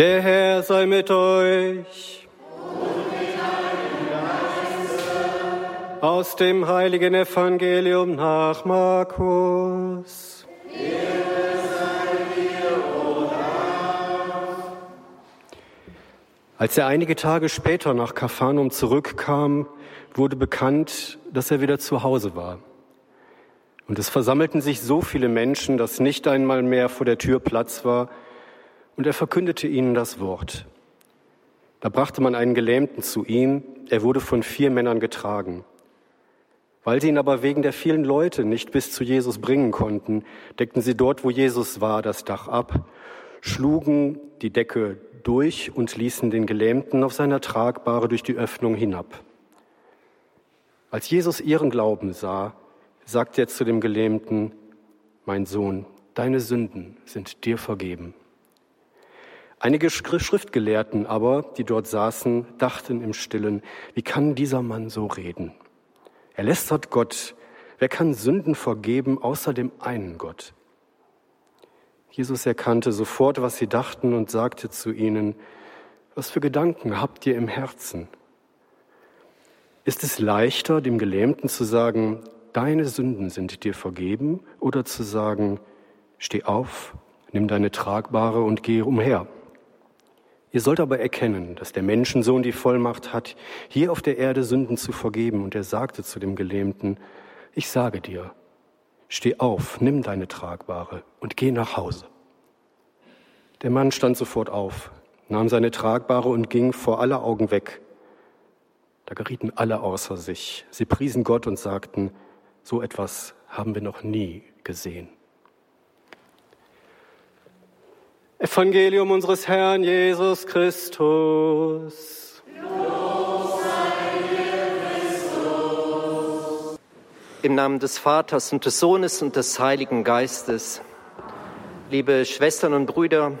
Der Herr sei mit euch. Aus dem heiligen Evangelium nach Markus. Als er einige Tage später nach Kapharnaum zurückkam, wurde bekannt, dass er wieder zu Hause war. Und es versammelten sich so viele Menschen, dass nicht einmal mehr vor der Tür Platz war, und er verkündete ihnen das Wort. Da brachte man einen Gelähmten zu ihm, er wurde von vier Männern getragen. Weil sie ihn aber wegen der vielen Leute nicht bis zu Jesus bringen konnten, deckten sie dort, wo Jesus war, das Dach ab, schlugen die Decke durch und ließen den Gelähmten auf seiner Tragbare durch die Öffnung hinab. Als Jesus ihren Glauben sah, sagte er zu dem Gelähmten, mein Sohn, deine Sünden sind dir vergeben. Einige Schriftgelehrten aber, die dort saßen, dachten im stillen, wie kann dieser Mann so reden? Er lästert Gott. Wer kann Sünden vergeben außer dem einen Gott? Jesus erkannte sofort, was sie dachten und sagte zu ihnen, was für Gedanken habt ihr im Herzen? Ist es leichter, dem Gelähmten zu sagen, deine Sünden sind dir vergeben, oder zu sagen, steh auf, nimm deine Tragbare und geh umher? Ihr sollt aber erkennen, dass der Menschensohn die Vollmacht hat, hier auf der Erde Sünden zu vergeben. Und er sagte zu dem Gelähmten, ich sage dir, steh auf, nimm deine Tragbare und geh nach Hause. Der Mann stand sofort auf, nahm seine Tragbare und ging vor aller Augen weg. Da gerieten alle außer sich. Sie priesen Gott und sagten, so etwas haben wir noch nie gesehen. Evangelium unseres Herrn Jesus Christus. Im Namen des Vaters und des Sohnes und des Heiligen Geistes. Liebe Schwestern und Brüder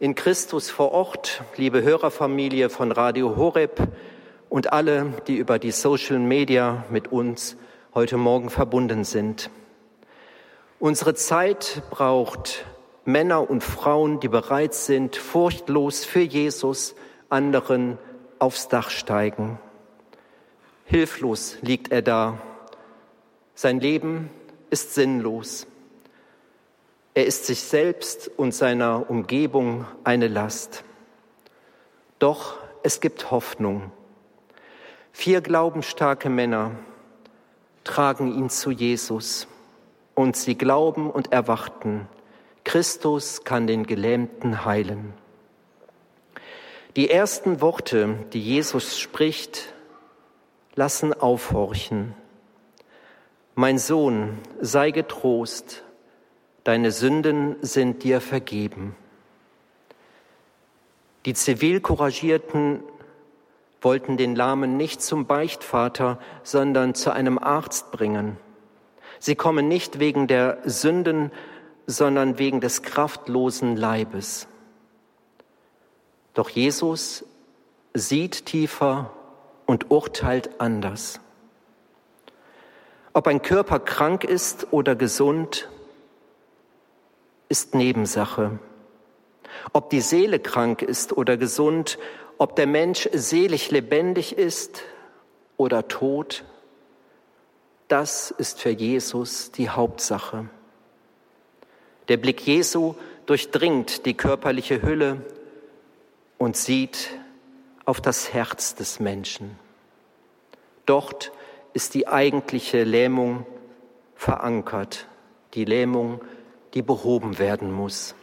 in Christus vor Ort, liebe Hörerfamilie von Radio Horeb und alle, die über die Social Media mit uns heute Morgen verbunden sind. Unsere Zeit braucht Männer und Frauen, die bereit sind, furchtlos für Jesus anderen aufs Dach steigen. Hilflos liegt er da. Sein Leben ist sinnlos. Er ist sich selbst und seiner Umgebung eine Last. Doch es gibt Hoffnung. Vier glaubensstarke Männer tragen ihn zu Jesus und sie glauben und erwarten, Christus kann den Gelähmten heilen. Die ersten Worte, die Jesus spricht, lassen aufhorchen. Mein Sohn, sei getrost, deine Sünden sind dir vergeben. Die Zivilcouragierten wollten den Lahmen nicht zum Beichtvater, sondern zu einem Arzt bringen. Sie kommen nicht wegen der Sünden, sondern wegen des kraftlosen Leibes. Doch Jesus sieht tiefer und urteilt anders. Ob ein Körper krank ist oder gesund, ist Nebensache. Ob die Seele krank ist oder gesund, ob der Mensch selig lebendig ist oder tot, das ist für Jesus die Hauptsache. Der Blick Jesu durchdringt die körperliche Hülle und sieht auf das Herz des Menschen. Dort ist die eigentliche Lähmung verankert, die Lähmung, die behoben werden muss.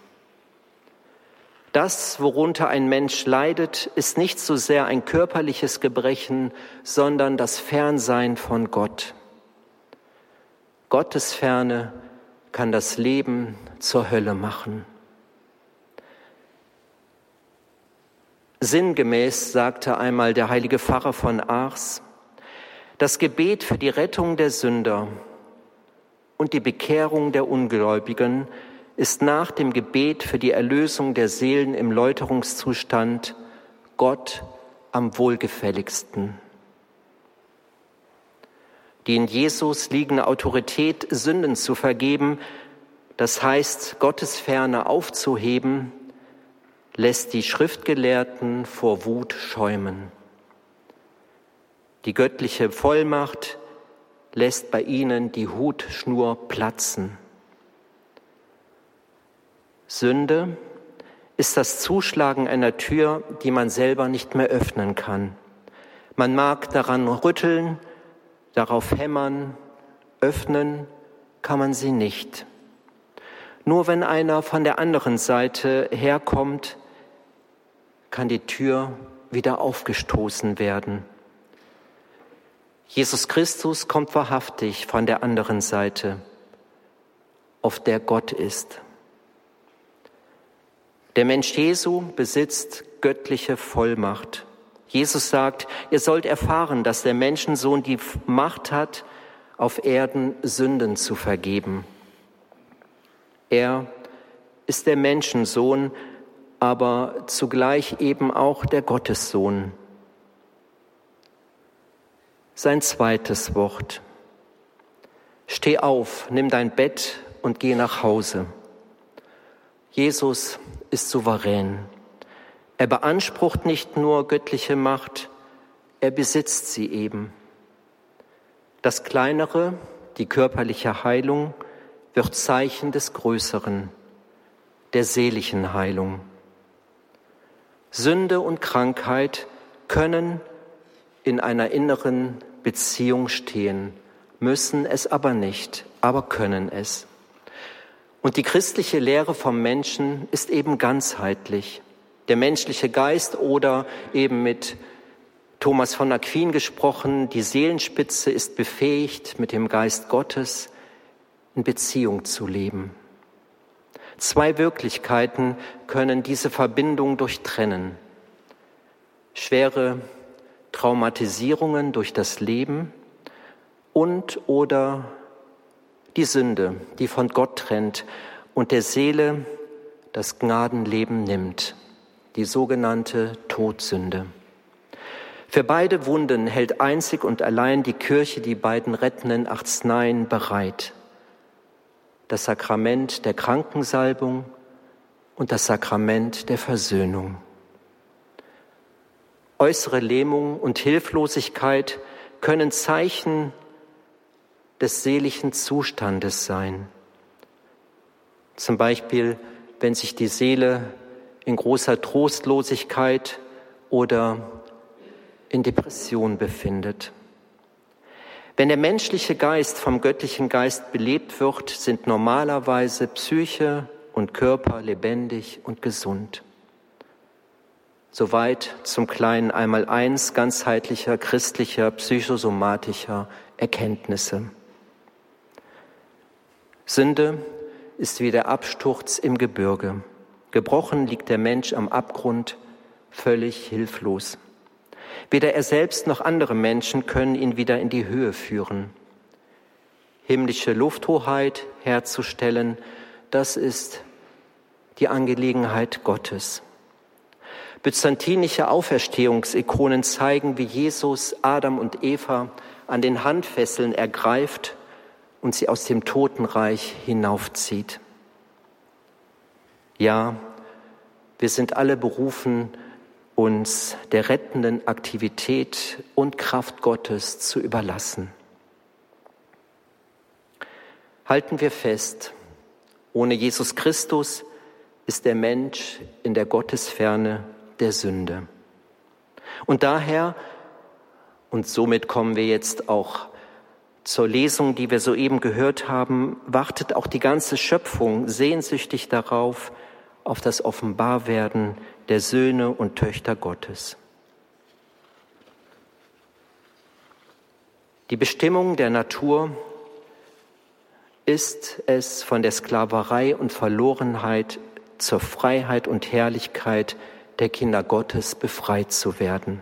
Das, worunter ein Mensch leidet, ist nicht so sehr ein körperliches Gebrechen, sondern das Fernsein von Gott. Gottes Ferne kann das Leben zur Hölle machen. Sinngemäß sagte einmal der heilige Pfarrer von Ars, das Gebet für die Rettung der Sünder und die Bekehrung der Ungläubigen ist nach dem Gebet für die Erlösung der Seelen im Läuterungszustand Gott am wohlgefälligsten. Die in Jesus liegende Autorität, Sünden zu vergeben, das heißt, Gottes Ferne aufzuheben, lässt die Schriftgelehrten vor Wut schäumen. Die göttliche Vollmacht lässt bei ihnen die Hutschnur platzen. Sünde ist das Zuschlagen einer Tür, die man selber nicht mehr öffnen kann. Man mag daran rütteln, darauf hämmern, öffnen kann man sie nicht. Nur wenn einer von der anderen Seite herkommt, kann die Tür wieder aufgestoßen werden. Jesus Christus kommt wahrhaftig von der anderen Seite, auf der Gott ist. Der Mensch Jesu besitzt göttliche Vollmacht. Jesus sagt, ihr sollt erfahren, dass der Menschensohn die Macht hat, auf Erden Sünden zu vergeben. Er ist der Menschensohn, aber zugleich eben auch der Gottessohn. Sein zweites Wort. Steh auf, nimm dein Bett und geh nach Hause. Jesus ist souverän. Er beansprucht nicht nur göttliche Macht, er besitzt sie eben. Das Kleinere, die körperliche Heilung, wird Zeichen des Größeren, der seelischen Heilung. Sünde und Krankheit können in einer inneren Beziehung stehen, müssen es aber nicht, aber können es. Und die christliche Lehre vom Menschen ist eben ganzheitlich. Der menschliche Geist oder eben mit Thomas von Aquin gesprochen, die Seelenspitze ist befähigt, mit dem Geist Gottes in Beziehung zu leben. Zwei Wirklichkeiten können diese Verbindung durchtrennen. Schwere Traumatisierungen durch das Leben und oder die Sünde, die von Gott trennt und der Seele das Gnadenleben nimmt, die sogenannte Todsünde. Für beide Wunden hält einzig und allein die Kirche die beiden rettenden Arzneien bereit. Das Sakrament der Krankensalbung und das Sakrament der Versöhnung. Äußere Lähmung und Hilflosigkeit können Zeichen des seelischen Zustandes sein. Zum Beispiel, wenn sich die Seele in großer Trostlosigkeit oder in Depression befindet. Wenn der menschliche Geist vom göttlichen Geist belebt wird, sind normalerweise Psyche und Körper lebendig und gesund. Soweit zum kleinen Einmaleins ganzheitlicher christlicher psychosomatischer Erkenntnisse. Sünde ist wie der Absturz im Gebirge. Gebrochen liegt der Mensch am Abgrund, völlig hilflos. Weder er selbst noch andere Menschen können ihn wieder in die Höhe führen. Himmlische Lufthoheit herzustellen, das ist die Angelegenheit Gottes. Byzantinische Auferstehungsikonen zeigen, wie Jesus Adam und Eva an den Handfesseln ergreift und sie aus dem Totenreich hinaufzieht. Ja, wir sind alle berufen, uns der rettenden Aktivität und Kraft Gottes zu überlassen. Halten wir fest, ohne Jesus Christus ist der Mensch in der Gottesferne der Sünde. Und daher, und somit kommen wir jetzt auch zur Lesung, die wir soeben gehört haben, wartet auch die ganze Schöpfung sehnsüchtig darauf, auf das Offenbarwerden der Söhne und Töchter Gottes. Die Bestimmung der Natur ist es, von der Sklaverei und Verlorenheit zur Freiheit und Herrlichkeit der Kinder Gottes befreit zu werden.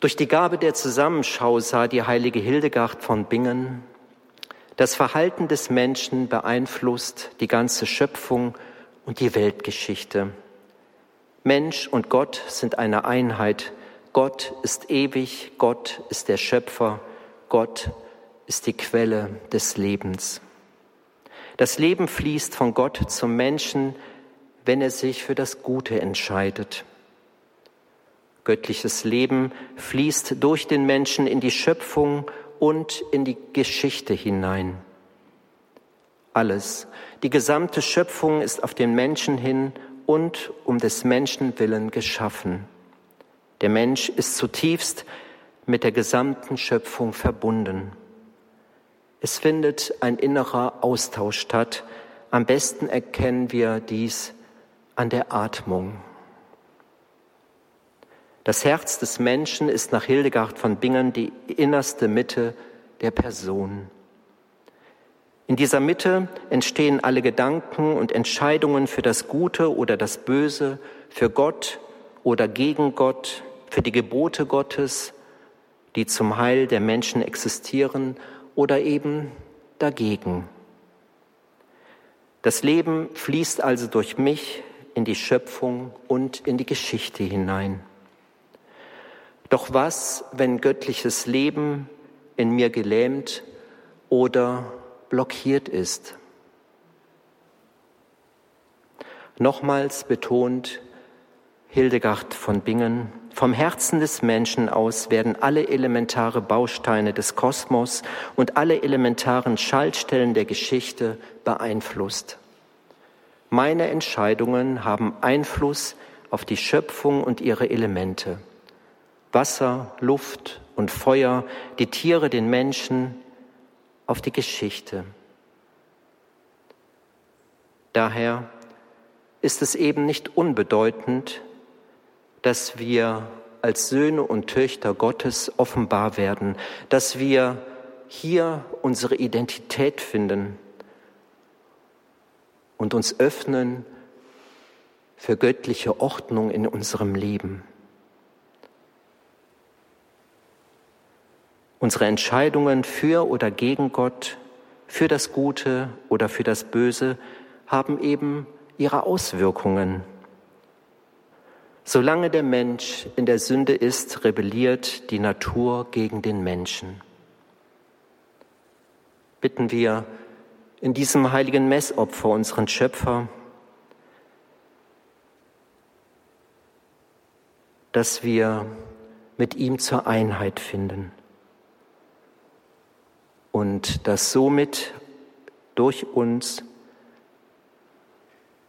Durch die Gabe der Zusammenschau sah die heilige Hildegard von Bingen, das Verhalten des Menschen beeinflusst die ganze Schöpfung und die Weltgeschichte. Mensch und Gott sind eine Einheit. Gott ist ewig, Gott ist der Schöpfer, Gott ist die Quelle des Lebens. Das Leben fließt von Gott zum Menschen, wenn er sich für das Gute entscheidet. Göttliches Leben fließt durch den Menschen in die Schöpfung und in die Geschichte hinein. Alles, die gesamte Schöpfung ist auf den Menschen hin und um des Menschen willen geschaffen. Der Mensch ist zutiefst mit der gesamten Schöpfung verbunden. Es findet ein innerer Austausch statt. Am besten erkennen wir dies an der Atmung. Das Herz des Menschen ist nach Hildegard von Bingen die innerste Mitte der Person. In dieser Mitte entstehen alle Gedanken und Entscheidungen für das Gute oder das Böse, für Gott oder gegen Gott, für die Gebote Gottes, die zum Heil der Menschen existieren oder eben dagegen. Das Leben fließt also durch mich in die Schöpfung und in die Geschichte hinein. Doch was, wenn göttliches Leben in mir gelähmt oder blockiert ist? Nochmals betont Hildegard von Bingen, vom Herzen des Menschen aus werden alle elementare Bausteine des Kosmos und alle elementaren Schaltstellen der Geschichte beeinflusst. Meine Entscheidungen haben Einfluss auf die Schöpfung und ihre Elemente. Wasser, Luft und Feuer, die Tiere, den Menschen, auf die Geschichte. Daher ist es eben nicht unbedeutend, dass wir als Söhne und Töchter Gottes offenbar werden, dass wir hier unsere Identität finden und uns öffnen für göttliche Ordnung in unserem Leben. Unsere Entscheidungen für oder gegen Gott, für das Gute oder für das Böse haben eben ihre Auswirkungen Solange der Mensch in der Sünde ist, rebelliert die Natur gegen den Menschen. Bitten wir in diesem heiligen Messopfer unseren Schöpfer, dass wir mit ihm zur Einheit finden und dass somit durch uns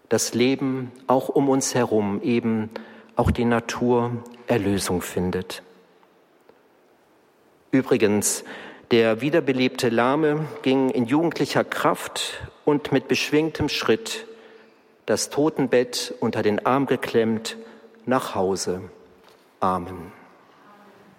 das Leben auch um uns herum eben auch die Natur Erlösung findet. Übrigens, der wiederbelebte Lahme ging in jugendlicher Kraft und mit beschwingtem Schritt, das Totenbett unter den Arm geklemmt, nach Hause. Amen.